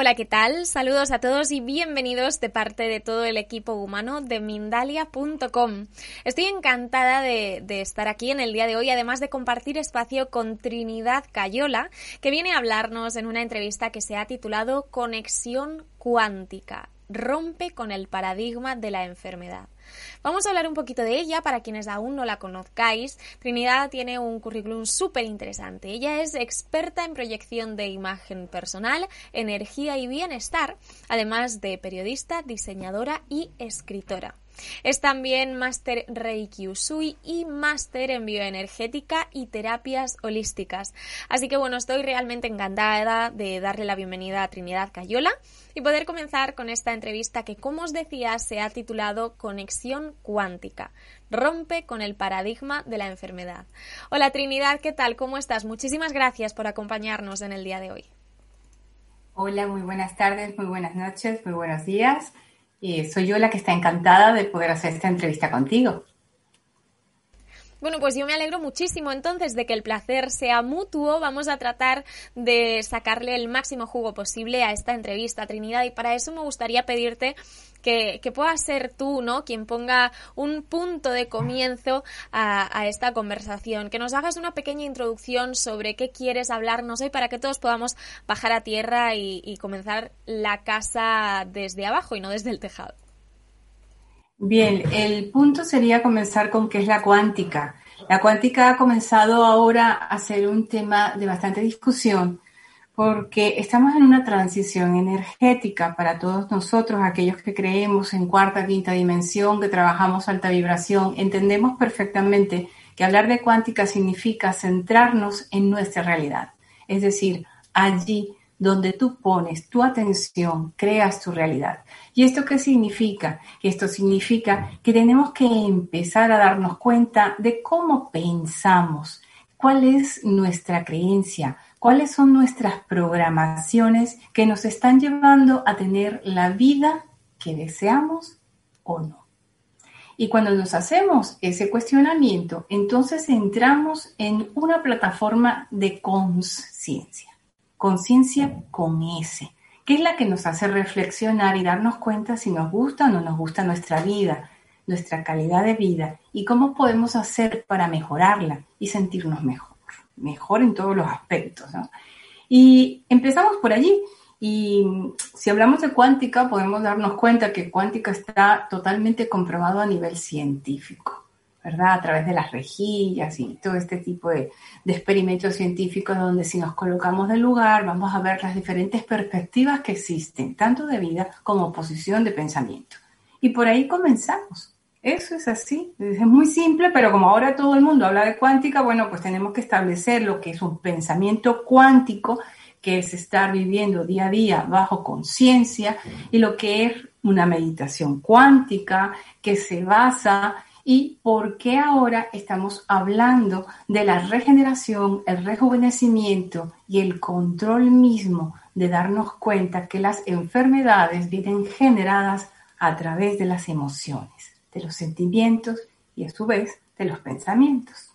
Hola, ¿qué tal? Saludos a todos y bienvenidos de parte de todo el equipo humano de Mindalia.com. Estoy encantada de, de, estar aquí en el día de hoy, además de compartir espacio con Trinidad Cayola, que viene a hablarnos en una entrevista que se ha titulado Conexión cuántica. Rompe con el paradigma de la enfermedad. Vamos a hablar un poquito de ella para quienes aún no la conozcáis. Trinidad tiene un currículum súper interesante. Ella es experta en proyección de imagen personal, energía y bienestar, además de periodista, diseñadora y escritora. Es también máster Reiki Usui y máster en bioenergética y terapias holísticas. Así que bueno, estoy realmente encantada de darle la bienvenida a Trinidad Cayola y poder comenzar con esta entrevista que, como os decía, se ha titulado Conexión cuántica. Rompe con el paradigma de la enfermedad. Hola Trinidad, ¿qué tal? ¿Cómo estás? Muchísimas gracias por acompañarnos en el día de hoy. Hola, muy buenas tardes, muy buenas noches, muy buenos días. Y soy yo la que está encantada de poder hacer esta entrevista contigo. Bueno, pues yo me alegro muchísimo entonces de que el placer sea mutuo. Vamos a tratar de sacarle el máximo jugo posible a esta entrevista, Trinidad, y para eso me gustaría pedirte que, que puedas ser tú, ¿no? Quien ponga un punto de comienzo a, esta conversación, que nos hagas una pequeña introducción sobre qué quieres hablarnos hoy para que todos podamos bajar a tierra y comenzar la casa desde abajo y no desde el tejado. Bien, el punto sería comenzar con qué es la cuántica. La cuántica ha comenzado ahora a ser un tema de bastante discusión porque estamos en una transición energética para todos nosotros, aquellos que creemos en cuarta, quinta dimensión, que trabajamos alta vibración. Entendemos perfectamente que hablar de cuántica significa centrarnos en nuestra realidad, es decir, allí donde tú pones tu atención, creas tu realidad. ¿Y esto qué significa? Esto significa que tenemos que empezar a darnos cuenta de cómo pensamos, cuál es nuestra creencia, cuáles son nuestras programaciones que nos están llevando a tener la vida que deseamos o no. Y cuando nos hacemos ese cuestionamiento, entonces entramos en una plataforma de conciencia conciencia con S, que es la que nos hace reflexionar y darnos cuenta si nos gusta o no nos gusta nuestra vida, nuestra calidad de vida y cómo podemos hacer para mejorarla y sentirnos mejor, mejor en todos los aspectos. Y empezamos por allí. Y si hablamos de cuántica, podemos darnos cuenta que cuántica está totalmente comprobado a nivel científico. ¿Verdad? A través de las rejillas y todo este tipo de, experimentos científicos donde si nos colocamos del lugar vamos a ver las diferentes perspectivas que existen, tanto de vida como posición de pensamiento. Y por ahí comenzamos. Eso es así, es muy simple, pero como ahora todo el mundo habla de cuántica, bueno, pues tenemos que establecer lo que es un pensamiento cuántico, que es estar viviendo día a día bajo conciencia, y lo que es una meditación cuántica, que se basa y por qué ahora estamos hablando de la regeneración, el rejuvenecimiento y el control mismo de darnos cuenta que las enfermedades vienen generadas a través de las emociones, de los sentimientos y a su vez de los pensamientos.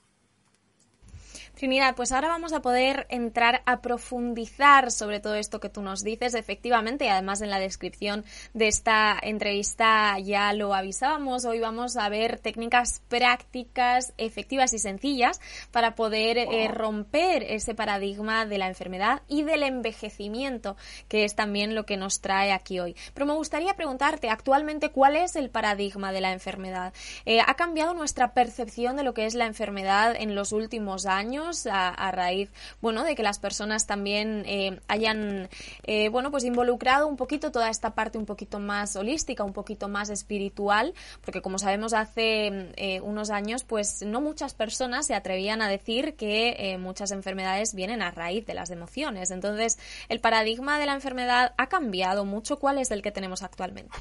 Trinidad, pues ahora vamos a poder entrar a profundizar sobre todo esto que tú nos dices, efectivamente, y además en la descripción de esta entrevista ya lo avisábamos, hoy vamos a ver técnicas prácticas, efectivas y sencillas para poder eh, romper ese paradigma de la enfermedad y del envejecimiento, que es también lo que nos trae aquí hoy. Pero me gustaría preguntarte actualmente cuál es el paradigma de la enfermedad. Eh, ¿Ha cambiado nuestra percepción de lo que es la enfermedad en los últimos años? A, raíz, bueno, de que las personas también eh, hayan, eh, bueno, pues involucrado un poquito toda esta parte un poquito más holística, un poquito más espiritual, porque como sabemos hace eh, unos años, pues no muchas personas se atrevían a decir que muchas enfermedades vienen a raíz de las emociones. Entonces, el paradigma de la enfermedad ha cambiado mucho. ¿Cuál es el que tenemos actualmente?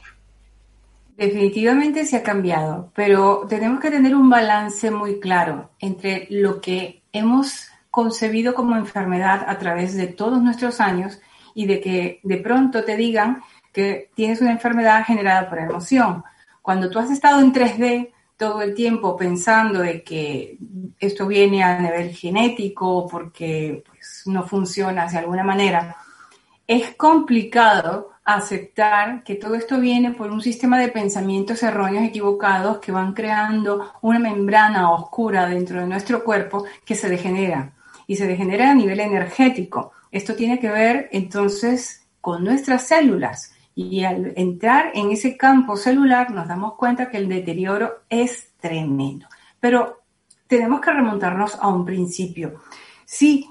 Definitivamente se ha cambiado, pero tenemos que tener un balance muy claro entre lo que hemos concebido como enfermedad a través de todos nuestros años y de que de pronto te digan que tienes una enfermedad generada por emoción. Cuando tú has estado en 3D todo el tiempo pensando de que esto viene a nivel genético porque pues, no funciona de alguna manera, es complicado aceptar que todo esto viene por un sistema de pensamientos erróneos equivocados que van creando una membrana oscura dentro de nuestro cuerpo que se degenera y se degenera a nivel energético. Esto tiene que ver entonces con nuestras células y al entrar en ese campo celular nos damos cuenta que el deterioro es tremendo. Pero tenemos que remontarnos a un principio. Sí,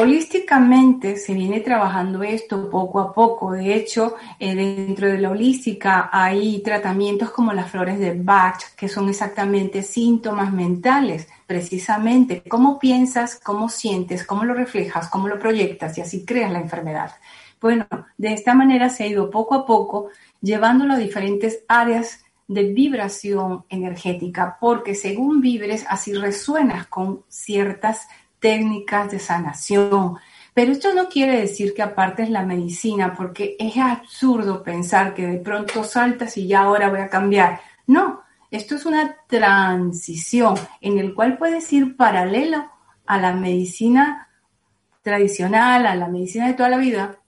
Holísticamente se viene trabajando esto poco a poco. De hecho, eh, dentro de la holística hay tratamientos como las flores de Bach, que son exactamente síntomas mentales, precisamente cómo piensas, cómo sientes, cómo lo reflejas, cómo lo proyectas y así creas la enfermedad. Bueno, de esta manera se ha ido poco a poco llevándolo a diferentes áreas de vibración energética, porque según vibres, así resuenas con ciertas técnicas de sanación. Pero esto no quiere decir que aparte es la medicina, porque es absurdo pensar que de pronto saltas y ya ahora voy a cambiar. No, esto es una transición en el cual puedes ir paralelo a la medicina tradicional, a la medicina de toda la vida,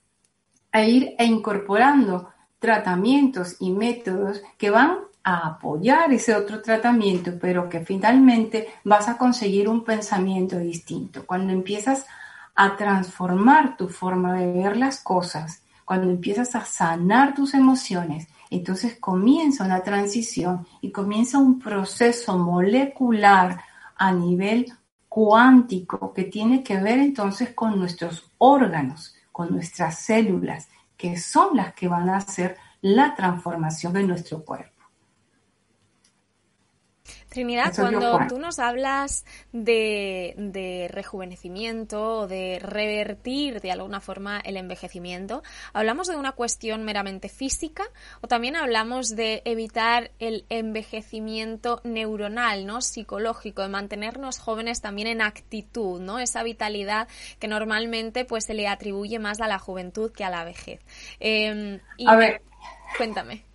a ir e incorporando tratamientos y métodos que van a apoyar ese otro tratamiento, pero que finalmente vas a conseguir un pensamiento distinto. Cuando empiezas a transformar tu forma de ver las cosas, cuando empiezas a sanar tus emociones, entonces comienza una transición y comienza un proceso molecular a nivel cuántico que tiene que ver entonces con nuestros órganos, con nuestras células, que son las que van a hacer la transformación de nuestro cuerpo. Trinidad, cuando tú nos hablas de, rejuvenecimiento o de revertir de alguna forma el envejecimiento, ¿hablamos de una cuestión meramente física o también hablamos de evitar el envejecimiento neuronal, ¿no? psicológico, de mantenernos jóvenes también en actitud, ¿no? esa vitalidad que normalmente pues se le atribuye más a la juventud que a la vejez? Em, a ver. Cuéntame.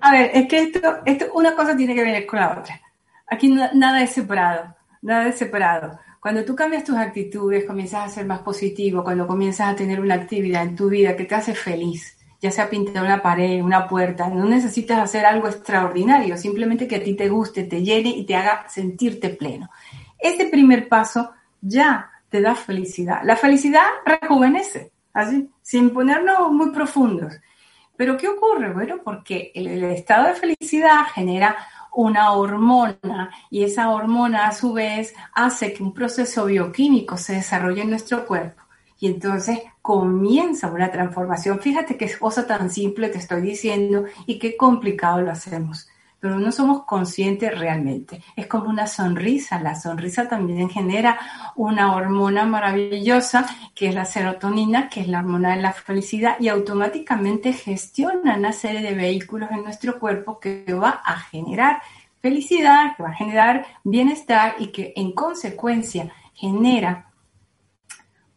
A ver, es que esto, esto, una cosa tiene que ver con la otra. Aquí nada es separado, nada es separado. Cuando tú cambias tus actitudes, comienzas a ser más positivo, cuando comienzas a tener una actividad en tu vida que te hace feliz, ya sea pintar una pared, una puerta, no necesitas hacer algo extraordinario, simplemente que a ti te guste, te llene y te haga sentirte pleno. Ese primer paso ya te da felicidad. La felicidad rejuvenece, así, sin ponernos muy profundos. Pero ¿qué ocurre? Bueno, porque el, estado de felicidad genera una hormona y esa hormona a su vez hace que un proceso bioquímico se desarrolle en nuestro cuerpo y entonces comienza una transformación. Fíjate qué cosa tan simple te estoy diciendo y qué complicado lo hacemos pero no somos conscientes realmente. Es como una sonrisa. La sonrisa también genera una hormona maravillosa que es la serotonina, que es la hormona de la felicidad y automáticamente gestiona una serie de vehículos en nuestro cuerpo que va a generar felicidad, que va a generar bienestar y que en consecuencia genera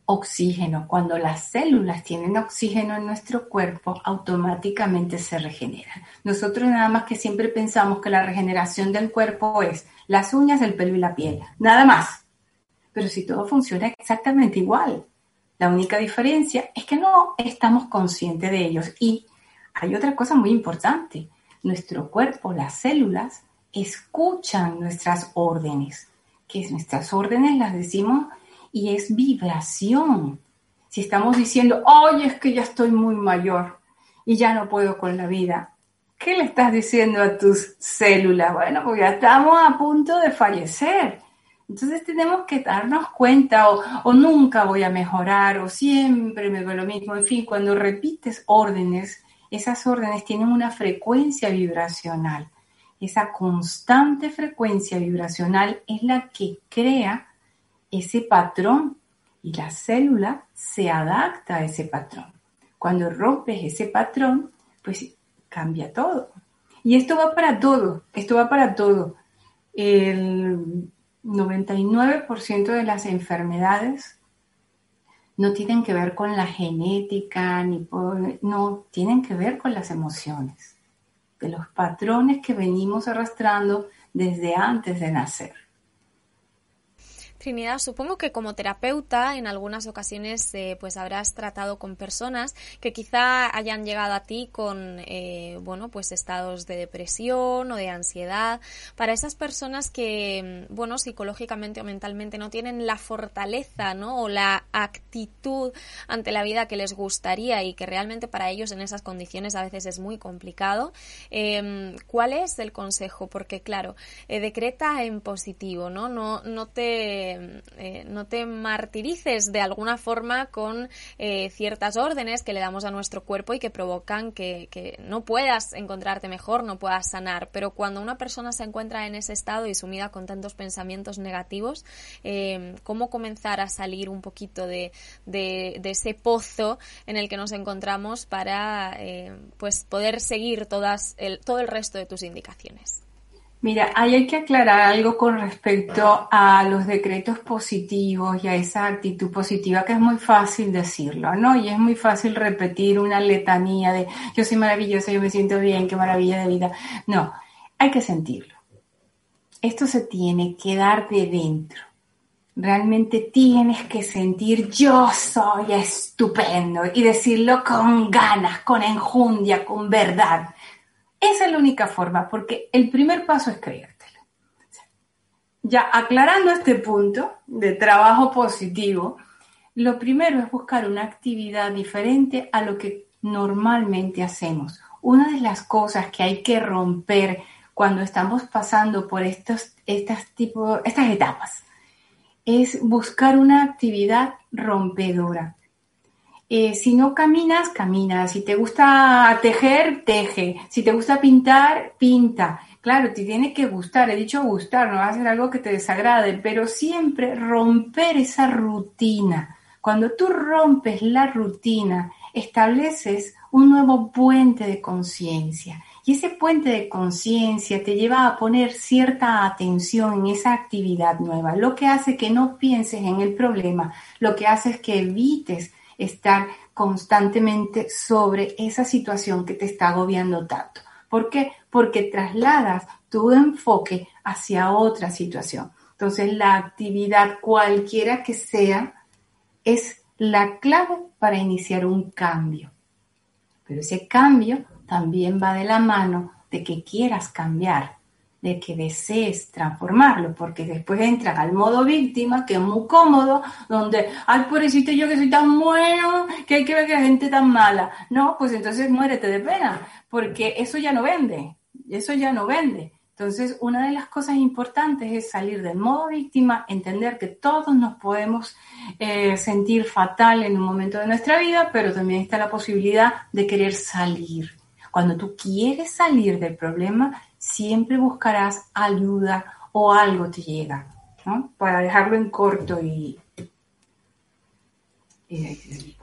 oxígeno. Cuando las células tienen oxígeno en nuestro cuerpo, automáticamente se regeneran. Nosotros nada más que siempre pensamos que la regeneración del cuerpo es las uñas, el pelo y la piel, nada más. Pero si todo funciona exactamente igual, la única diferencia es que no estamos conscientes de ellos. Y hay otra cosa muy importante. Nuestro cuerpo, las células, escuchan nuestras órdenes, que nuestras órdenes las decimos y es vibración. Si estamos diciendo, oye, es que ya estoy muy mayor y ya no puedo con la vida, ¿qué le estás diciendo a tus células? Bueno, pues ya estamos a punto de fallecer. Entonces tenemos que darnos cuenta o, o, nunca voy a mejorar o siempre me veo lo mismo. En fin, cuando repites órdenes, esas órdenes tienen una frecuencia vibracional. Esa constante frecuencia vibracional es la que crea ese patrón y la célula se adapta a ese patrón. Cuando rompes ese patrón, pues cambia todo. Y esto va para todo, esto va para todo. El 99% de las enfermedades no tienen que ver con la genética, ni no, tienen que ver con las emociones, de los patrones que venimos arrastrando desde antes de nacer. Supongo que como terapeuta en algunas ocasiones eh, pues habrás tratado con personas que quizá hayan llegado a ti con eh, bueno pues estados de depresión o de ansiedad. Para esas personas que mm, bueno psicológicamente o mentalmente no tienen la fortaleza ¿no? o la actitud ante la vida que les gustaría y que realmente para ellos en esas condiciones a veces es muy complicado. Em, ¿Cuál es el consejo? Porque claro, eh, decreta en positivo, ¿no? No, no te eh, no te martirices de alguna forma con eh, ciertas órdenes que le damos a nuestro cuerpo y que provocan que, no puedas encontrarte mejor, no puedas sanar. Pero cuando una persona se encuentra en ese estado y sumida con tantos pensamientos negativos, eh, ¿cómo comenzar a salir un poquito de, ese pozo en el que nos encontramos para pues poder seguir todas todo el resto de tus indicaciones? Mira, ahí hay que aclarar algo con respecto a los decretos positivos y a esa actitud positiva que es muy fácil decirlo, ¿no? Y es muy fácil repetir una letanía de yo soy maravillosa, yo me siento bien, qué maravilla de vida. No, hay que sentirlo. Esto se tiene que dar de dentro. Realmente tienes que sentir yo soy estupendo y decirlo con ganas, con enjundia, con verdad. Esa es la única forma, porque el primer paso es creértelo. Ya aclarando este punto de trabajo positivo, lo primero es buscar una actividad diferente a lo que normalmente hacemos. Una de las cosas que hay que romper cuando estamos pasando por estos, estas, tipo, estas etapas es buscar una actividad rompedora. Eh, si no caminas, camina. Si te gusta tejer, teje. Si te gusta pintar, pinta. Claro, te tiene que gustar. He dicho gustar, no va a ser algo que te desagrade, pero siempre romper esa rutina. Cuando tú rompes la rutina, estableces un nuevo puente de conciencia. Y ese puente de conciencia te lleva a poner cierta atención en esa actividad nueva, lo que hace que no pienses en el problema, lo que hace es que evites estar constantemente sobre esa situación que te está agobiando tanto. ¿Por qué? Porque trasladas tu enfoque hacia otra situación. Entonces, la actividad cualquiera que sea es la clave para iniciar un cambio. Pero ese cambio también va de la mano de que quieras cambiar de que desees transformarlo, porque después entras al modo víctima, que es muy cómodo, donde, ay, pobrecito yo que soy tan bueno, que hay que ver que la gente tan mala. No, pues entonces muérete de pena, porque eso ya no vende, eso ya no vende. Entonces, una de las cosas importantes es salir del modo víctima, entender que todos nos podemos eh, sentir fatal en un momento de nuestra vida, pero también está la posibilidad de querer salir. Cuando tú quieres salir del problema, siempre buscarás ayuda o algo te llega, ¿no? Para dejarlo en corto y...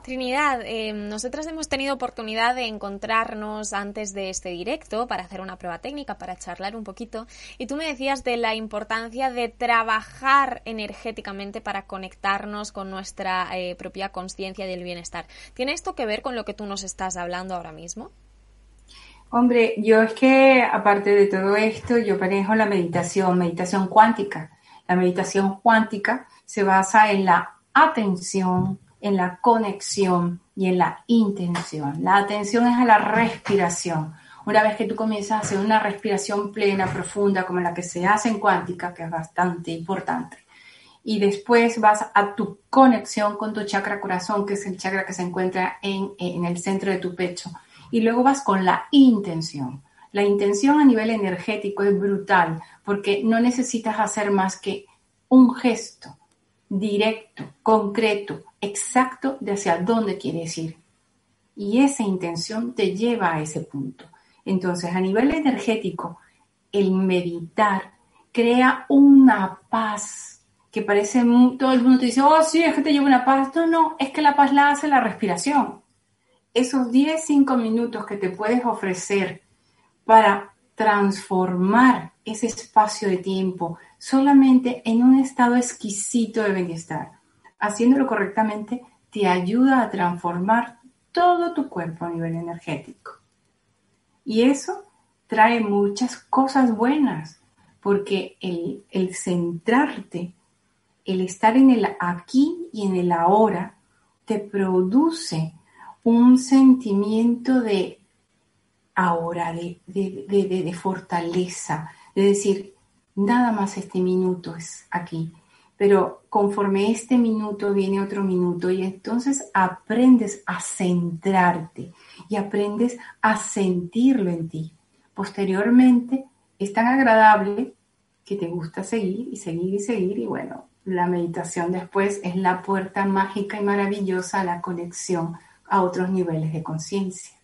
Trinidad, eh, nosotras hemos tenido oportunidad de encontrarnos antes de este directo para hacer una prueba técnica, para charlar un poquito, y tú me decías de la importancia de trabajar energéticamente para conectarnos con nuestra eh, propia conciencia del bienestar. ¿Tiene esto que ver con lo que tú nos estás hablando ahora mismo? Hombre, yo es que aparte de todo esto, yo manejo la meditación, meditación cuántica. La meditación cuántica se basa en la atención, en la conexión y en la intención. La atención es a la respiración. Una vez que tú comienzas a hacer una respiración plena, profunda, como la que se hace en cuántica, que es bastante importante, y después vas a tu conexión con tu chakra corazón, que es el chakra que se encuentra en, en el centro de tu pecho y luego vas con la intención. La intención a nivel energético es brutal porque no necesitas hacer más que un gesto directo, concreto, exacto de hacia dónde quieres ir. Y esa intención te lleva a ese punto. Entonces, a nivel energético, el meditar crea una paz que parece, todo el mundo te dice, oh, sí, es que te lleva una paz. No, no, es que la paz la hace la respiración esos 10, 5 minutos que te puedes ofrecer para transformar ese espacio de tiempo solamente en un estado exquisito de bienestar. Haciéndolo correctamente te ayuda a transformar todo tu cuerpo a nivel energético. Y eso trae muchas cosas buenas, porque el, el centrarte el estar en el aquí y en el ahora te produce un sentimiento de ahora, de, de, fortaleza, de decir, nada más este minuto es aquí, pero conforme este minuto viene otro minuto y entonces aprendes a centrarte y aprendes a sentirlo en ti. Posteriormente es tan agradable que te gusta seguir y seguir y seguir y bueno, la meditación después es la puerta mágica y maravillosa a la conexión a otros niveles de conciencia.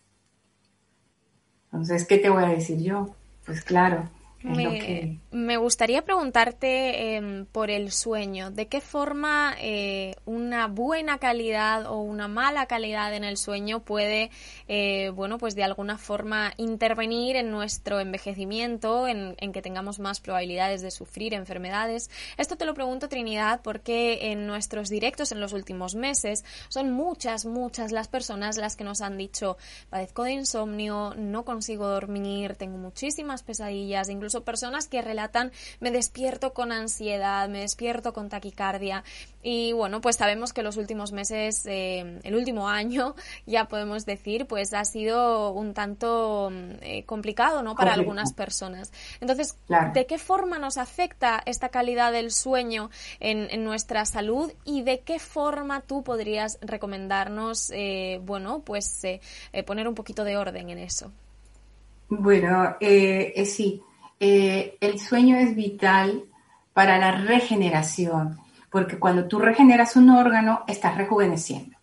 Entonces, ¿qué te voy a decir yo? Pues claro, me, gustaría preguntarte em, por el sueño. ¿De qué forma eh, una buena calidad o una mala calidad en el sueño puede, eh, bueno, pues de alguna forma intervenir en nuestro envejecimiento, en, que tengamos más probabilidades de sufrir enfermedades? Esto te lo pregunto, Trinidad, porque en nuestros directos en los últimos meses son muchas, muchas las personas las que nos han dicho, padezco de insomnio, no consigo dormir, tengo muchísimas pesadillas, incluso personas que relatan me despierto con ansiedad, me despierto con taquicardia. Y bueno, pues sabemos que los últimos meses, eh, el último año, ya podemos decir, pues ha sido un tanto eh, complicado, ¿no? Para algunas personas. Entonces, ¿de qué forma nos afecta esta calidad del sueño en, nuestra salud y de qué forma tú podrías recomendarnos, eh, bueno, pues poner un poquito de orden en eso? Bueno, sí. Eh, el sueño es vital para la regeneración, porque cuando tú regeneras un órgano, estás rejuveneciendo.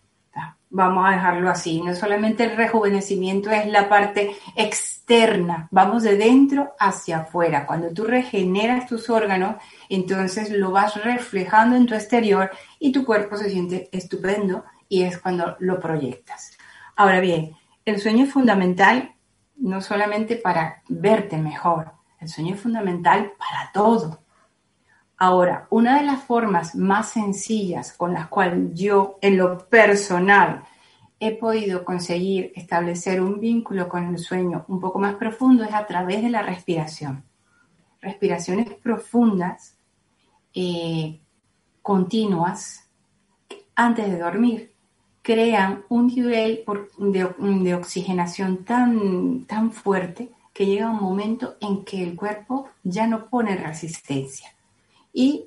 Vamos a dejarlo así. No solamente el rejuvenecimiento es la parte externa, vamos de dentro hacia afuera. Cuando tú regeneras tus órganos, entonces lo vas reflejando en tu exterior y tu cuerpo se siente estupendo y es cuando lo proyectas. Ahora bien, el sueño es fundamental no solamente para verte mejor, el sueño es fundamental para todo. Ahora, una de las formas más sencillas con las cuales yo en lo personal he podido conseguir establecer un vínculo con el sueño un poco más profundo es a través de la respiración. Respiraciones profundas, eh, continuas, antes de dormir, crean un nivel de, de oxigenación tan, tan fuerte que llega un momento en que el cuerpo ya no pone resistencia. Y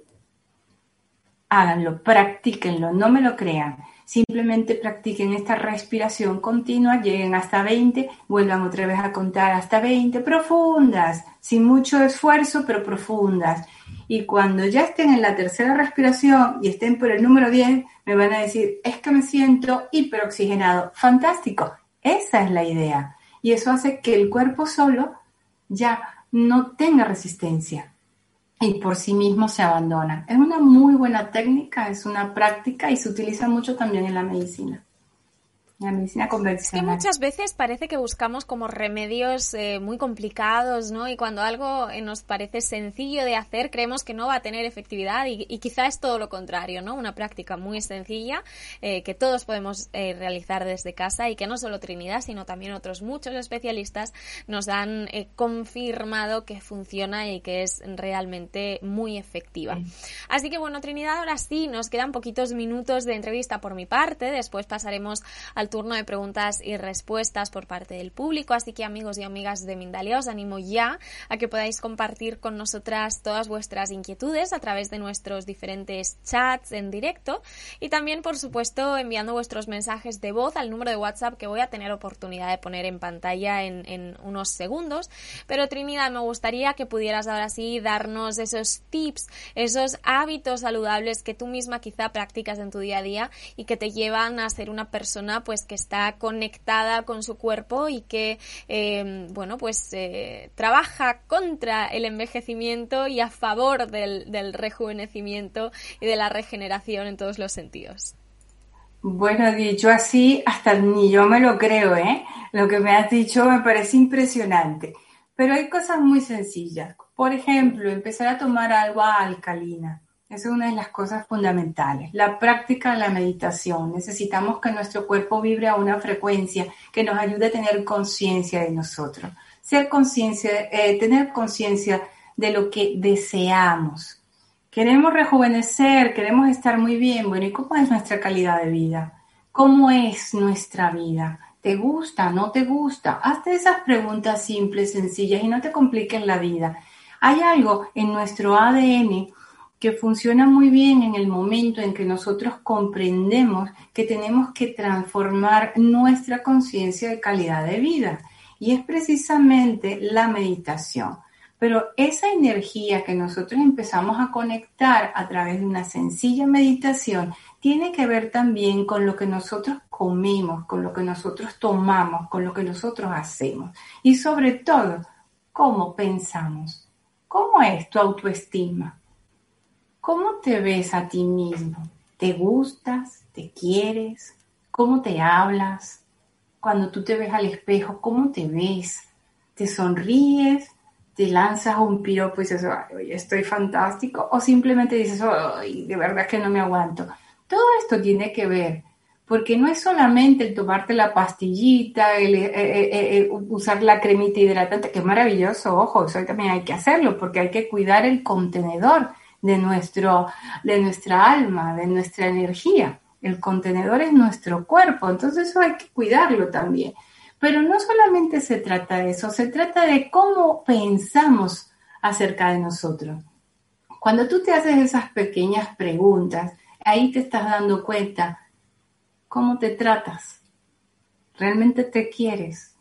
háganlo, practíquenlo, no me lo crean. Simplemente practiquen esta respiración continua, lleguen hasta 20, vuelvan otra vez a contar hasta 20, profundas, sin mucho esfuerzo, pero profundas. Y cuando ya estén en la tercera respiración y estén por el número 10, me van a decir, es que me siento hiperoxigenado. Fantástico, esa es la idea y eso hace que el cuerpo solo ya no tenga resistencia y por sí mismo se abandona. Es una muy buena técnica, es una práctica y se utiliza mucho también en la medicina. La medicina convencional. que muchas veces parece que buscamos como remedios eh, muy complicados, ¿no? Y cuando algo eh, nos parece sencillo de hacer, creemos que no va a tener efectividad y, y quizá es todo lo contrario, ¿no? Una práctica muy sencilla eh, que todos podemos realizar desde casa y que no solo Trinidad, sino también otros muchos especialistas nos han confirmado que funciona y que es realmente muy efectiva. Así que bueno, Trinidad, ahora sí, nos quedan poquitos minutos de entrevista por mi parte, después pasaremos al turno de preguntas y respuestas por parte del público. Así que amigos y amigas de Mindalia, os animo ya a que podáis compartir con nosotras todas vuestras inquietudes a través de nuestros diferentes chats en directo y también, por supuesto, enviando vuestros mensajes de voz al número de WhatsApp que voy a tener oportunidad de poner en pantalla en, en unos segundos. Pero Trinidad, me gustaría que pudieras ahora sí darnos esos tips, esos hábitos saludables que tú misma quizá practicas en tu día a día y que te llevan a ser una persona pues que está conectada con su cuerpo y que, eh, bueno, pues eh, trabaja contra el envejecimiento y a favor del, del rejuvenecimiento y de la regeneración en todos los sentidos. Bueno, dicho así, hasta ni yo me lo creo, ¿eh? Lo que me has dicho me parece impresionante. Pero hay cosas muy sencillas. Por ejemplo, empezar a tomar agua alcalina. Esa es una de las cosas fundamentales. La práctica de la meditación. Necesitamos que nuestro cuerpo vibre a una frecuencia que nos ayude a tener conciencia de nosotros. Ser conciencia, eh, tener conciencia de lo que deseamos. Queremos rejuvenecer, queremos estar muy bien. Bueno, ¿y cómo es nuestra calidad de vida? ¿Cómo es nuestra vida? ¿Te gusta? ¿No te gusta? Hazte esas preguntas simples, sencillas y no te compliques la vida. Hay algo en nuestro ADN que funciona muy bien en el momento en que nosotros comprendemos que tenemos que transformar nuestra conciencia de calidad de vida. Y es precisamente la meditación. Pero esa energía que nosotros empezamos a conectar a través de una sencilla meditación tiene que ver también con lo que nosotros comemos, con lo que nosotros tomamos, con lo que nosotros hacemos y sobre todo cómo pensamos. ¿Cómo es tu autoestima? ¿Cómo te ves a ti mismo? ¿Te gustas? ¿Te quieres? ¿Cómo te hablas? Cuando tú te ves al espejo, ¿cómo te ves? ¿Te sonríes? te lanzas un piropo y dices, Ay, estoy fantástico, o simplemente dices, Ay, de verdad que no me aguanto. Todo esto tiene que ver, porque no es solamente el tomarte la pastillita, el, eh, eh, eh, usar la cremita hidratante, que es maravilloso, ojo, eso también hay que hacerlo, porque hay que cuidar el contenedor de, nuestro, de nuestra alma, de nuestra energía. El contenedor es nuestro cuerpo, entonces eso hay que cuidarlo también. Pero no solamente se trata de eso, se trata de cómo pensamos acerca de nosotros. Cuando tú te haces esas pequeñas preguntas, ahí te estás dando cuenta cómo te tratas. ¿Realmente te quieres?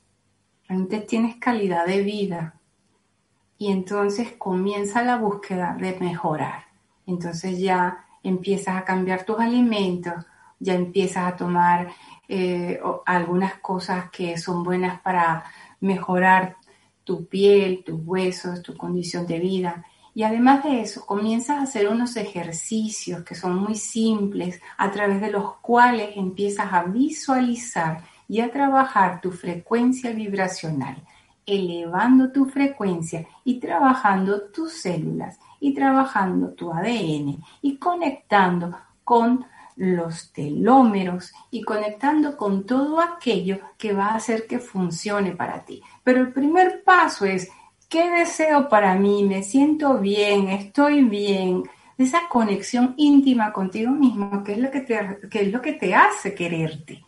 ¿Realmente tienes calidad de vida? Y entonces comienza la búsqueda de mejorar. Entonces ya empiezas a cambiar tus alimentos, ya empiezas a tomar eh, algunas cosas que son buenas para mejorar tu piel, tus huesos, tu condición de vida. Y además de eso, comienzas a hacer unos ejercicios que son muy simples, a través de los cuales empiezas a visualizar y a trabajar tu frecuencia vibracional, elevando tu frecuencia y trabajando tus células y trabajando tu ADN y conectando con los telómeros y conectando con todo aquello que va a hacer que funcione para ti. Pero el primer paso es, ¿qué deseo para mí? Me siento bien, estoy bien. Esa conexión íntima contigo mismo, que es lo que te, que es lo que te hace quererte.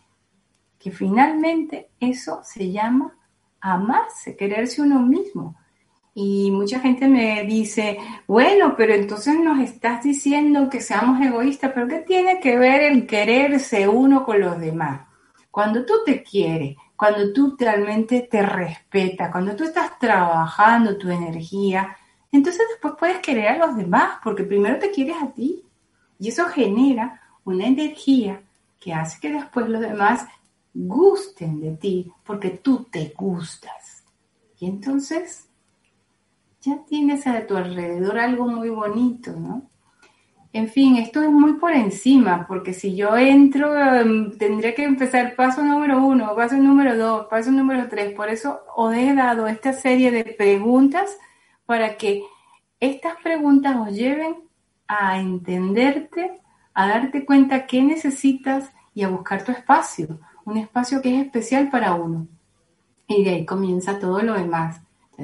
Que finalmente eso se llama amarse, quererse uno mismo. Y mucha gente me dice, bueno, pero entonces nos estás diciendo que seamos egoístas, pero ¿qué tiene que ver el quererse uno con los demás? Cuando tú te quieres, cuando tú realmente te respetas, cuando tú estás trabajando tu energía, entonces después puedes querer a los demás, porque primero te quieres a ti. Y eso genera una energía que hace que después los demás gusten de ti, porque tú te gustas. Y entonces ya tienes a tu alrededor algo muy bonito, ¿no? En fin, esto es muy por encima, porque si yo entro, em, tendría que empezar paso número uno, paso número dos, paso número tres. Por eso os he dado esta serie de preguntas para que estas preguntas os lleven a entenderte, a darte cuenta qué necesitas y a buscar tu espacio, un espacio que es especial para uno. Y de ahí comienza todo lo demás.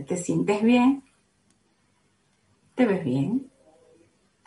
Te sientes bien, te ves bien,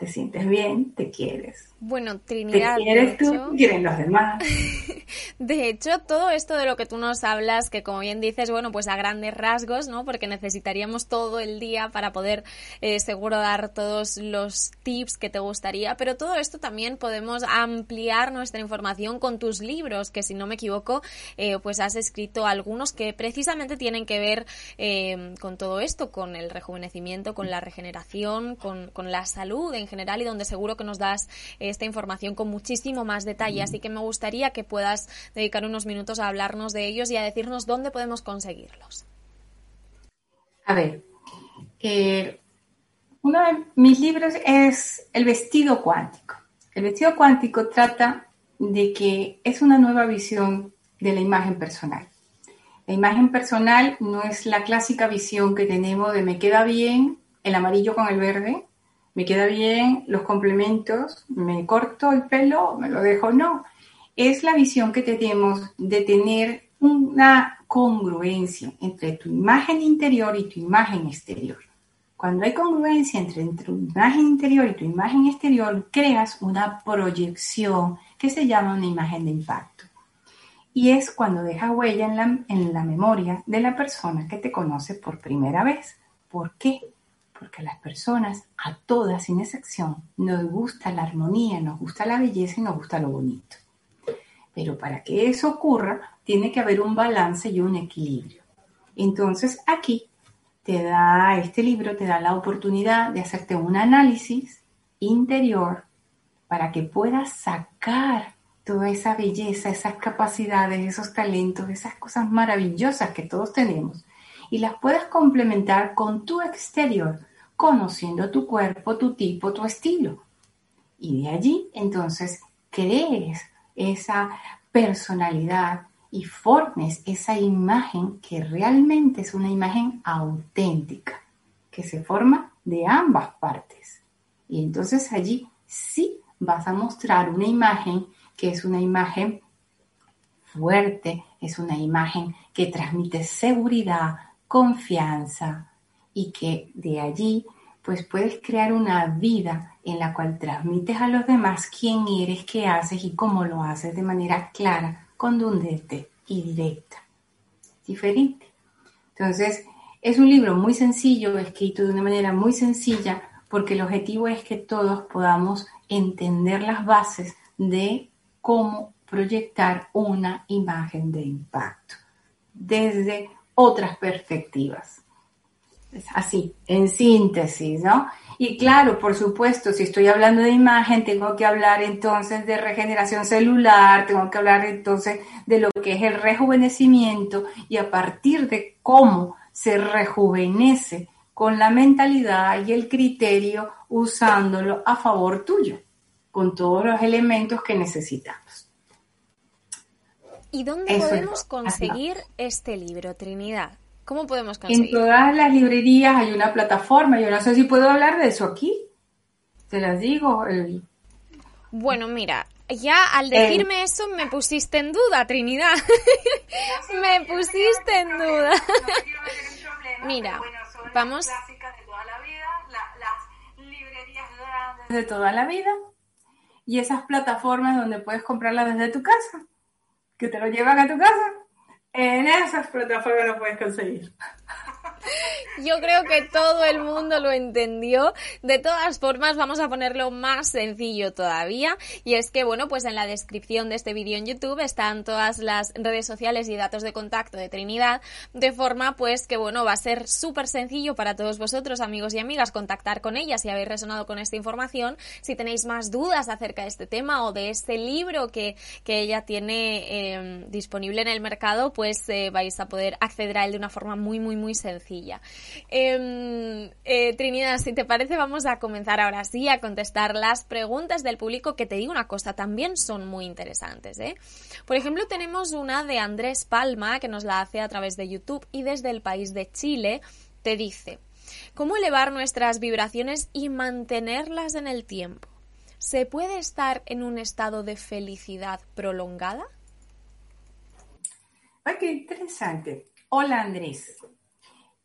te sientes bien, te quieres. Bueno, Trinidad. Te quieres tú, quieren los demás. De hecho, todo esto de lo que tú nos hablas, que como bien dices, bueno, pues a grandes rasgos, ¿no? Porque necesitaríamos todo el día para poder eh, seguro dar todos los tips que te gustaría, pero todo esto también podemos ampliar nuestra información con tus libros, que si no me equivoco, eh, pues has escrito algunos que precisamente tienen que ver eh, con todo esto, con el rejuvenecimiento, con la regeneración, con, con la salud en general y donde seguro que nos das esta información con muchísimo más detalle. Así que me gustaría que puedas dedicar unos minutos a hablarnos de ellos y a decirnos dónde podemos conseguirlos. A ver, uno de mis libros es El vestido cuántico. El vestido cuántico trata de que es una nueva visión de la imagen personal. La imagen personal no es la clásica visión que tenemos de me queda bien el amarillo con el verde, me queda bien los complementos, me corto el pelo, me lo dejo, no. Es la visión que tenemos de tener una congruencia entre tu imagen interior y tu imagen exterior. Cuando hay congruencia entre, tu imagen interior y tu imagen exterior, creas una proyección que se llama una imagen de impacto. Y es cuando deja huella en la, en la memoria de la persona que te conoce por primera vez. ¿Por qué? Porque a las personas, a todas sin excepción, nos gusta la armonía, nos gusta la belleza y nos gusta lo bonito. Pero para que eso ocurra, tiene que haber un balance y un equilibrio. Entonces aquí te da, este libro te da la oportunidad de hacerte un análisis interior para que puedas sacar toda esa belleza, esas capacidades, esos talentos, esas cosas maravillosas que todos tenemos y las puedas complementar con tu exterior, conociendo tu cuerpo, tu tipo, tu estilo. Y de allí entonces crees esa personalidad y formes esa imagen que realmente es una imagen auténtica, que se forma de ambas partes. Y entonces allí sí vas a mostrar una imagen que es una imagen fuerte, es una imagen que transmite seguridad, confianza y que de allí pues puedes crear una vida en la cual transmites a los demás quién eres, qué haces y cómo lo haces de manera clara, contundente y directa. Diferente. Entonces, es un libro muy sencillo, escrito de una manera muy sencilla, porque el objetivo es que todos podamos entender las bases de cómo proyectar una imagen de impacto desde otras perspectivas. Es así, en síntesis, ¿no? Y claro, por supuesto, si estoy hablando de imagen, tengo que hablar entonces de regeneración celular, tengo que hablar entonces de lo que es el rejuvenecimiento y a partir de cómo se rejuvenece con la mentalidad y el criterio usándolo a favor tuyo, con todos los elementos que necesitamos. ¿Y dónde podemos conseguir este libro, Trinidad? ¿Cómo podemos conseguirlo? En todas las librerías hay una plataforma. Yo no sé si puedo hablar de eso aquí. Te las digo. Bueno, mira, ya al decirme eso me pusiste en duda, Trinidad. me pusiste en duda. mira, vamos. De toda la vida. Y esas plataformas donde puedes comprarla desde tu casa, que te lo llevan a tu casa en esas plataformas lo puedes conseguir. Yo creo que todo el mundo lo entendió. De todas formas, vamos a ponerlo más sencillo todavía. Y es que, bueno, pues en la descripción de este vídeo en YouTube están todas las redes sociales y datos de contacto de Trinidad. De forma, pues, que, bueno, va a ser súper sencillo para todos vosotros, amigos y amigas, contactar con ella si habéis resonado con esta información. Si tenéis más dudas acerca de este tema o de este libro que, que ella tiene em, disponible en el mercado, pues eh, vais a poder acceder a él de una forma muy, muy, muy sencilla. Em, eh, Trinidad, si te parece, vamos a comenzar ahora sí a contestar las preguntas del público que te digo una cosa, también son muy interesantes. ¿eh? Por ejemplo, tenemos una de Andrés Palma que nos la hace a través de YouTube y desde el país de Chile te dice, ¿cómo elevar nuestras vibraciones y mantenerlas en el tiempo? ¿Se puede estar en un estado de felicidad prolongada? Ay, qué interesante. Hola Andrés.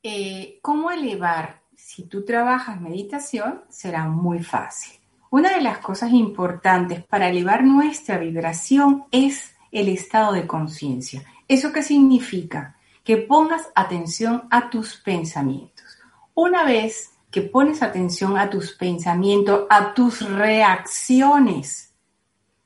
Eh, ¿cómo elevar? Si tú trabajas meditación, será muy fácil. Una de las cosas importantes para elevar nuestra vibración es el estado de conciencia. ¿Eso qué significa? Que pongas atención a tus pensamientos. Una vez que pones atención a tus pensamientos, a tus reacciones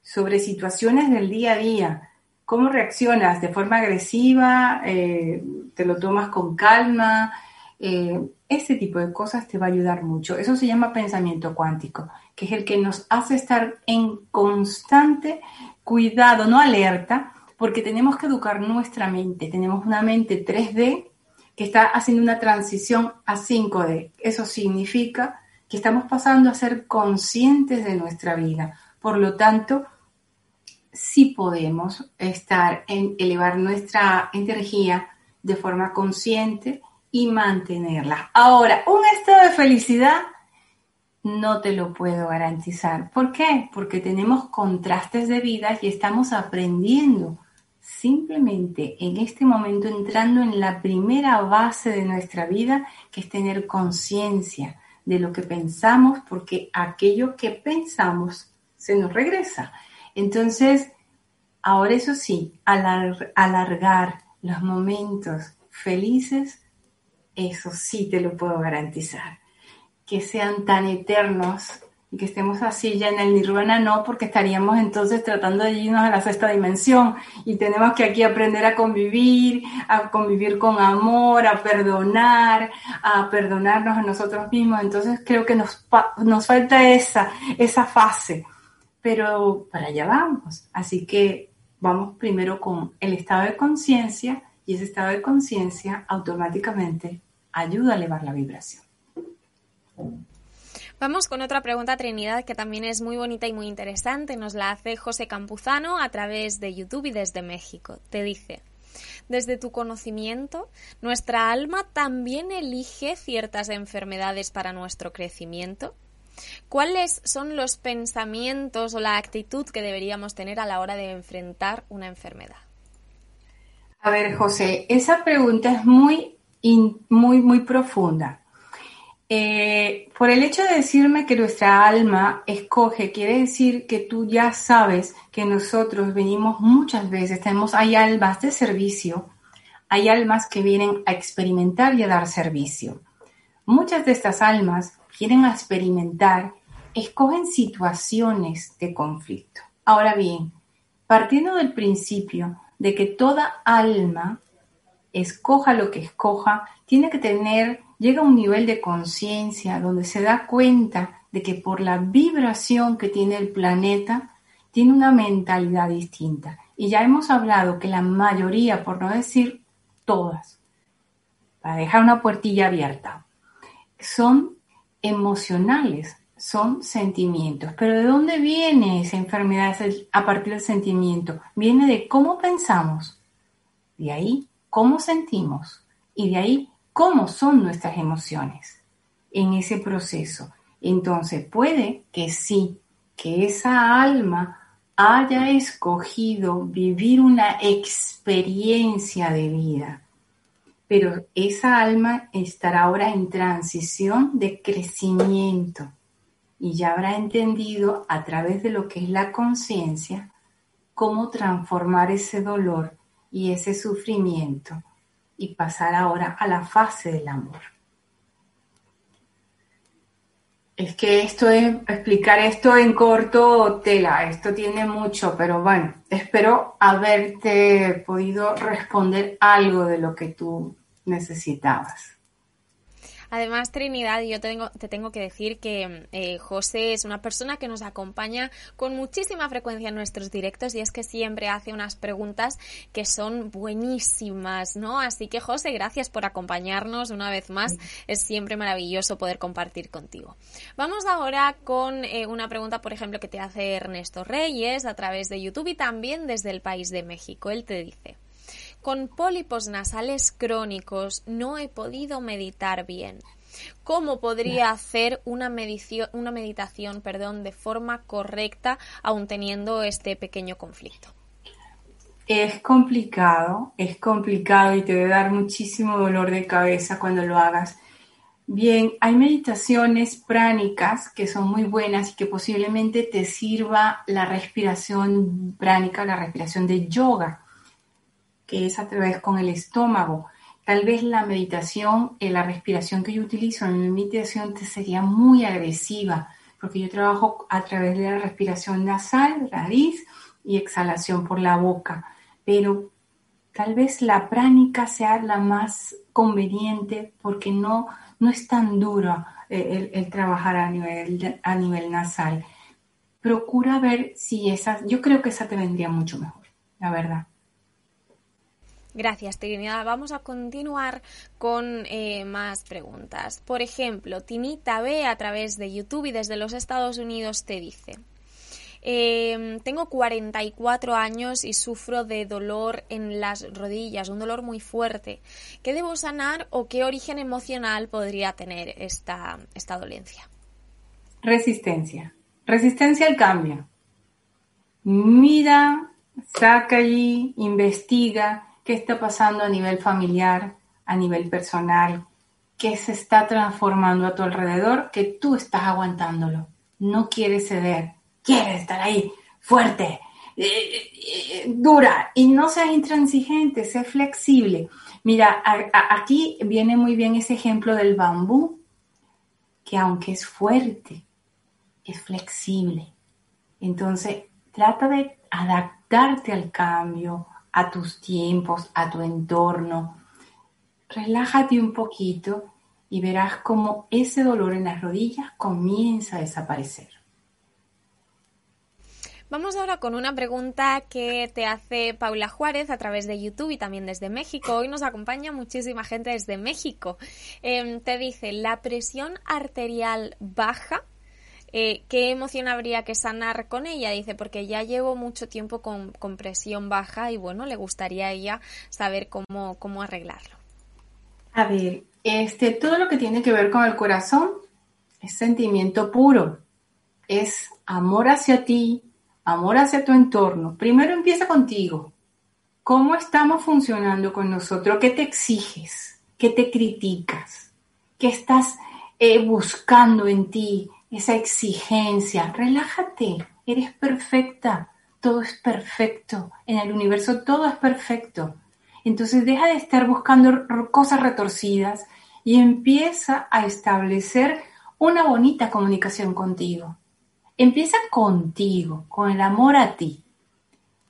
sobre situaciones del día a día, ¿Cómo reaccionas? ¿De forma agresiva? Eh, ¿Te lo tomas con calma? Eh, ese tipo de cosas te va a ayudar mucho. Eso se llama pensamiento cuántico, que es el que nos hace estar en constante cuidado, no alerta, porque tenemos que educar nuestra mente. Tenemos una mente 3D que está haciendo una transición a 5D. Eso significa que estamos pasando a ser conscientes de nuestra vida. Por lo tanto, sí podemos estar en elevar nuestra energía de forma consciente y mantenerla. Ahora, un estado de felicidad no te lo puedo garantizar. ¿Por qué? Porque tenemos contrastes de vida y estamos aprendiendo simplemente en este momento entrando en la primera base de nuestra vida, que es tener conciencia de lo que pensamos, porque aquello que pensamos se nos regresa. Entonces, ahora eso sí, alargar los momentos felices, eso sí te lo puedo garantizar. Que sean tan eternos y que estemos así ya en el nirvana, no, porque estaríamos entonces tratando de irnos a la sexta dimensión y tenemos que aquí aprender a convivir, a convivir con amor, a perdonar, a perdonarnos a nosotros mismos. Entonces creo que nos, nos falta esa, esa fase, pero para allá vamos. Así que vamos primero con el estado de conciencia y ese estado de conciencia automáticamente ayuda a elevar la vibración. Vamos con otra pregunta, Trinidad, que también es muy bonita y muy interesante. Nos la hace José Campuzano a través de YouTube y desde México. Te dice, desde tu conocimiento, ¿nuestra alma también elige ciertas enfermedades para nuestro crecimiento? ¿Cuáles son los pensamientos o la actitud que deberíamos tener a la hora de enfrentar una enfermedad? A ver, José, esa pregunta es muy, muy, muy profunda. Eh, por el hecho de decirme que nuestra alma escoge, quiere decir que tú ya sabes que nosotros venimos muchas veces, tenemos, hay almas de servicio, hay almas que vienen a experimentar y a dar servicio. Muchas de estas almas quieren experimentar, escogen situaciones de conflicto. Ahora bien, partiendo del principio de que toda alma, escoja lo que escoja, tiene que tener llega a un nivel de conciencia donde se da cuenta de que por la vibración que tiene el planeta, tiene una mentalidad distinta. Y ya hemos hablado que la mayoría, por no decir todas, para dejar una puertilla abierta, son emocionales, son sentimientos. Pero ¿de dónde viene esa enfermedad a partir del sentimiento? Viene de cómo pensamos, de ahí cómo sentimos y de ahí cómo son nuestras emociones en ese proceso. Entonces puede que sí, que esa alma haya escogido vivir una experiencia de vida, pero esa alma estará ahora en transición de crecimiento y ya habrá entendido a través de lo que es la conciencia cómo transformar ese dolor y ese sufrimiento y pasar ahora a la fase del amor. Es que esto es, explicar esto en corto tela, esto tiene mucho, pero bueno, espero haberte podido responder algo de lo que tú necesitabas. Además, Trinidad, yo te tengo que decir que eh, José es una persona que nos acompaña con muchísima frecuencia en nuestros directos y es que siempre hace unas preguntas que son buenísimas, ¿no? Así que, José, gracias por acompañarnos una vez más. Es siempre maravilloso poder compartir contigo. Vamos ahora con eh, una pregunta, por ejemplo, que te hace Ernesto Reyes a través de YouTube y también desde el país de México. Él te dice. Con pólipos nasales crónicos no he podido meditar bien. ¿Cómo podría hacer una, una meditación perdón, de forma correcta aún teniendo este pequeño conflicto? Es complicado, es complicado y te debe dar muchísimo dolor de cabeza cuando lo hagas. Bien, hay meditaciones pránicas que son muy buenas y que posiblemente te sirva la respiración pránica, la respiración de yoga que es a través con el estómago. Tal vez la meditación, eh, la respiración que yo utilizo en mi meditación te sería muy agresiva, porque yo trabajo a través de la respiración nasal, nariz y exhalación por la boca. Pero tal vez la pránica sea la más conveniente porque no, no es tan duro eh, el, trabajar a nivel, a nivel nasal. Procura ver si esa, yo creo que esa te vendría mucho mejor, la verdad. Gracias, Trinidad. Vamos a continuar con eh, más preguntas. Por ejemplo, Tinita B a través de YouTube y desde los Estados Unidos te dice. Em, tengo 44 años y sufro de dolor en las rodillas, un dolor muy fuerte. ¿Qué debo sanar o qué origen emocional podría tener esta, esta dolencia? Resistencia. Resistencia al cambio. Mira saca allí, investiga qué está pasando a nivel familiar, a nivel personal, qué se está transformando a tu alrededor, que tú estás aguantándolo. No quieres ceder, quieres estar ahí, fuerte, eh, eh, dura, y no seas intransigente, sé flexible. Mira, aquí viene muy bien ese ejemplo del bambú, que aunque es fuerte, es flexible. Entonces, trata de adaptarte al cambio, a tus tiempos, a tu entorno. Relájate un poquito y verás cómo ese dolor en las rodillas comienza a desaparecer. Vamos ahora con una pregunta que te hace Paula Juárez a través de YouTube y también desde México. Hoy nos acompaña muchísima gente desde México. Em, te dice, ¿la presión arterial baja? Eh, ¿Qué emoción habría que sanar con ella? Dice, porque ya llevo mucho tiempo con, presión baja y bueno, le gustaría a ella saber cómo, cómo arreglarlo. A ver, este, todo lo que tiene que ver con el corazón es sentimiento puro, es amor hacia ti, amor hacia tu entorno, primero empieza contigo. ¿Cómo estamos funcionando con nosotros? ¿Qué te exiges? ¿Qué te criticas? ¿Qué estás eh, buscando en ti? Esa exigencia. Relájate, eres perfecta, todo es perfecto. En el universo todo es perfecto. Entonces deja de estar buscando cosas retorcidas y empieza a establecer una bonita comunicación contigo. Empieza contigo, con el amor a ti.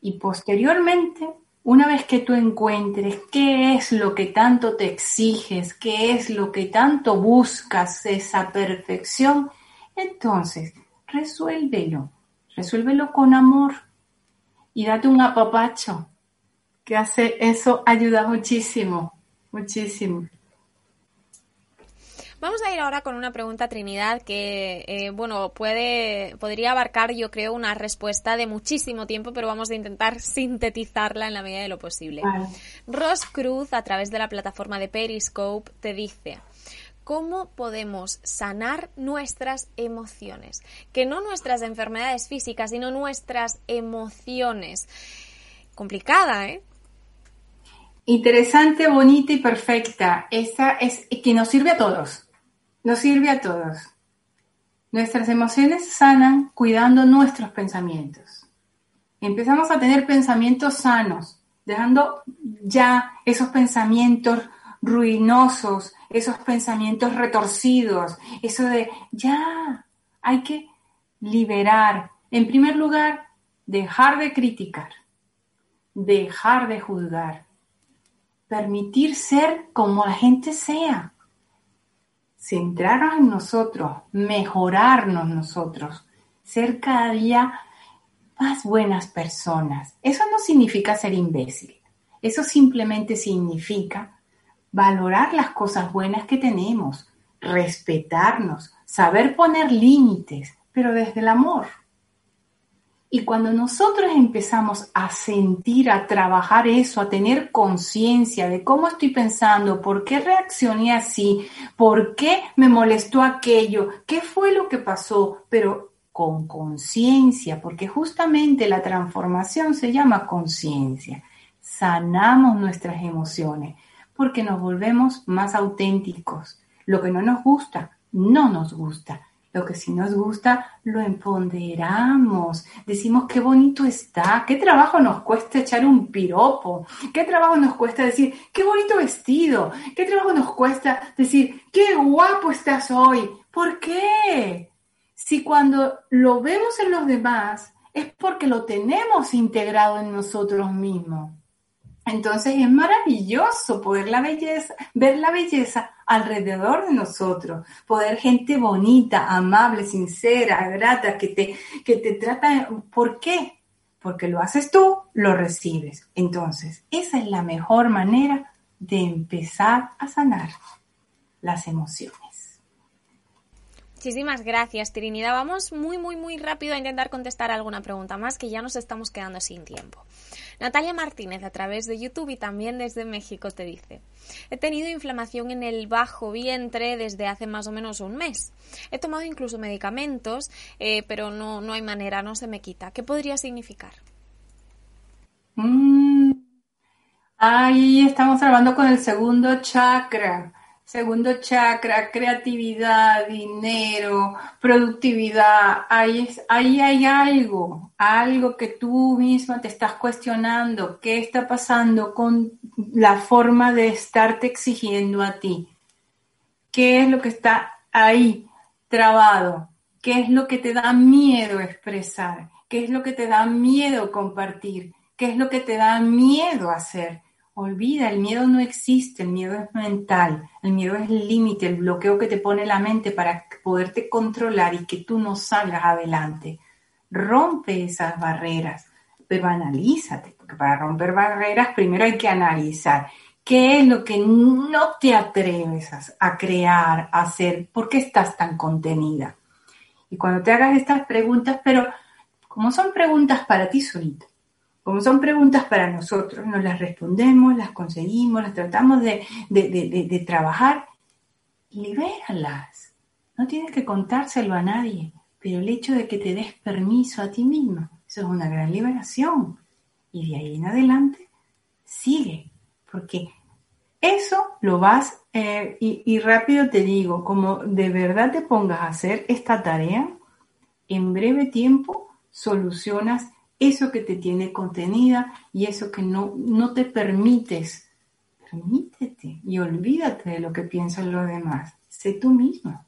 Y posteriormente, una vez que tú encuentres qué es lo que tanto te exiges, qué es lo que tanto buscas, esa perfección, entonces resuélvelo. Resuélvelo con amor y date un apapacho, que hace eso ayuda muchísimo, muchísimo. Vamos a ir ahora con una pregunta, Trinidad, que, eh, bueno, puede, podría abarcar, yo creo, una respuesta de muchísimo tiempo, pero vamos a intentar sintetizarla en la medida de lo posible. Ross Cruz, a través de la plataforma de Periscope, te dice, ¿Cómo podemos sanar nuestras emociones? Que no nuestras enfermedades físicas, sino nuestras emociones. Complicada, ¿eh? Interesante, bonita y perfecta. Esa es que nos sirve a todos nos sirve a todos. Nuestras emociones sanan cuidando nuestros pensamientos. Empezamos a tener pensamientos sanos, dejando ya esos pensamientos ruinosos, esos pensamientos retorcidos, eso de ya hay que liberar. En primer lugar, dejar de criticar, dejar de juzgar, permitir ser como la gente sea, centrarnos en nosotros, mejorarnos nosotros, ser cada día más buenas personas. Eso no significa ser imbécil. Eso simplemente significa valorar las cosas buenas que tenemos, respetarnos, saber poner límites, pero desde el amor. Y cuando nosotros empezamos a sentir, a trabajar eso, a tener conciencia de cómo estoy pensando, por qué reaccioné así, por qué me molestó aquello, qué fue lo que pasó, pero con conciencia, porque justamente la transformación se llama conciencia. Sanamos nuestras emociones porque nos volvemos más auténticos. Lo que no nos gusta, no nos gusta lo que sí nos gusta, lo empoderamos. Decimos qué bonito está, qué trabajo nos cuesta echar un piropo, qué trabajo nos cuesta decir qué bonito vestido, qué trabajo nos cuesta decir qué guapo estás hoy. ¿Por qué? Si cuando lo vemos en los demás es porque lo tenemos integrado en nosotros mismos. Entonces es maravilloso poder la belleza, ver la belleza alrededor de nosotros, poder gente bonita, amable, sincera, grata, que te, que te trata. ¿Por qué? Porque lo haces tú, lo recibes. Entonces, esa es la mejor manera de empezar a sanar las emociones. Muchísimas gracias, Trinidad. Vamos muy, muy, muy rápido a intentar contestar alguna pregunta más, que ya nos estamos quedando sin tiempo. Natalia Martínez, a través de YouTube y también desde México, te dice, he tenido inflamación en el bajo vientre desde hace más o menos un mes. He tomado incluso medicamentos, eh, pero no, no hay manera, no se me quita. ¿Qué podría significar? Mm. Ahí estamos trabajando con el segundo chakra. Segundo chakra, creatividad, dinero, productividad. Ahí, ahí hay algo, algo que tú misma te estás cuestionando. ¿Qué está pasando con la forma de estarte exigiendo a ti? ¿Qué es lo que está ahí trabado? ¿Qué es lo que te da miedo expresar? ¿Qué es lo que te da miedo compartir? ¿Qué es lo que te da miedo hacer? Olvida, el miedo no existe, el miedo es mental, el miedo es el límite, el bloqueo que te pone la mente para poderte controlar y que tú no salgas adelante. Rompe esas barreras, pero analízate, porque para romper barreras primero hay que analizar qué es lo que no te atreves a, crear, a hacer, por qué estás tan contenida. Y cuando te hagas estas preguntas, pero como son preguntas para ti solito, como son preguntas para nosotros, nos las respondemos, las conseguimos, las tratamos de, de, trabajar, libéralas. No tienes que contárselo a nadie, pero el hecho de que te des permiso a ti mismo, eso es una gran liberación. Y de ahí en adelante, sigue, porque eso lo vas, eh, y, y rápido te digo, como de verdad te pongas a hacer esta tarea, en breve tiempo solucionas eso que te tiene contenida y eso que no, no te permites. Permítete y olvídate de lo que piensan los demás. Sé tú mismo.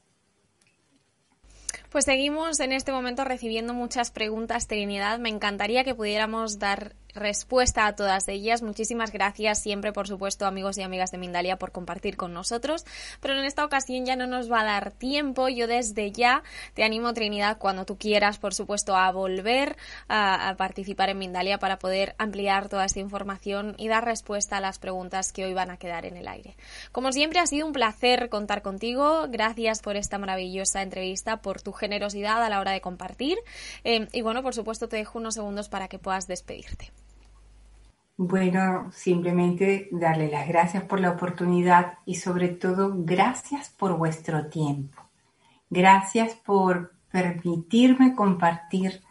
Pues seguimos en este momento recibiendo muchas preguntas, Trinidad. Me encantaría que pudiéramos dar respuesta a todas ellas. Muchísimas gracias siempre, por supuesto, amigos y amigas de Mindalia, por compartir con nosotros. Pero en esta ocasión ya no nos va a dar tiempo. Yo desde ya te animo, Trinidad, cuando tú quieras, por supuesto, a volver a, participar en Mindalia para poder ampliar toda esta información y dar respuesta a las preguntas que hoy van a quedar en el aire. Como siempre, ha sido un placer contar contigo. Gracias por esta maravillosa entrevista, por tu generosidad a la hora de compartir. Eh, y bueno, por supuesto, te dejo unos segundos para que puedas despedirte. Bueno, simplemente darle las gracias por la oportunidad y sobre todo gracias por vuestro tiempo. Gracias por permitirme compartir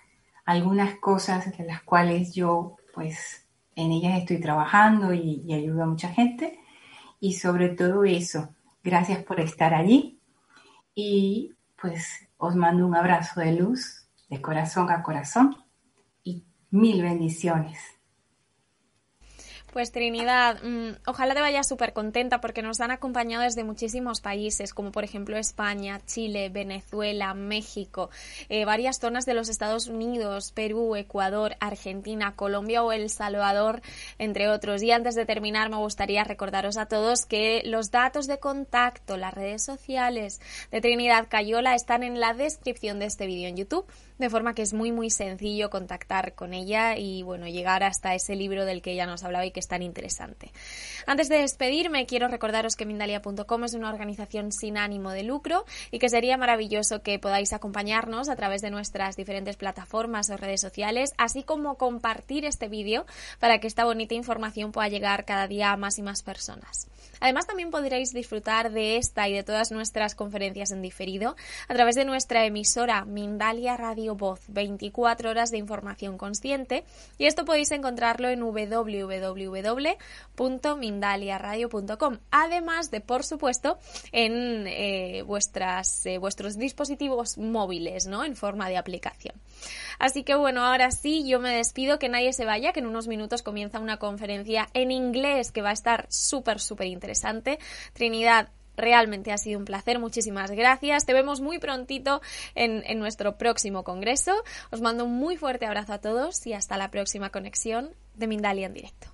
algunas cosas de las cuales yo pues en ellas estoy trabajando y, y ayudo a mucha gente. Y sobre todo eso, gracias por estar allí y pues os mando un abrazo de luz, de corazón a corazón y mil bendiciones. Pues Trinidad, mm, ojalá te vayas súper contenta porque nos han acompañado desde muchísimos países, como por ejemplo España, Chile, Venezuela, México, eh, varias zonas de los Estados Unidos, Perú, Ecuador, Argentina, Colombia o El Salvador, entre otros. Y antes de terminar, me gustaría recordaros a todos que los datos de contacto, las redes sociales de Trinidad Cayola están en la descripción de este vídeo en YouTube de forma que es muy muy sencillo contactar con ella y bueno, llegar hasta ese libro del que ella nos hablaba y que es tan interesante. Antes de despedirme, quiero recordaros que Mindalia.com es una organización sin ánimo de lucro y que sería maravilloso que podáis acompañarnos a través de nuestras diferentes plataformas o redes sociales, así como compartir este vídeo para que esta bonita información pueda llegar cada día a más y más personas. Además, también podréis disfrutar de esta y de todas nuestras conferencias en diferido a través de nuestra emisora Mindalia Radio Voz, 24 horas de información consciente, y esto podéis encontrarlo en www.mindaliaradio.com, además de, por supuesto, en eh, vuestras, eh, vuestros dispositivos móviles, ¿no? En forma de aplicación. Así que bueno, ahora sí, yo me despido, que nadie se vaya, que en unos minutos comienza una conferencia en inglés que va a estar súper, súper interesante. Trinidad, Realmente ha sido un placer, muchísimas gracias. Te vemos muy prontito en, en, nuestro próximo congreso. Os mando un muy fuerte abrazo a todos y hasta la próxima conexión de Mindalia en directo.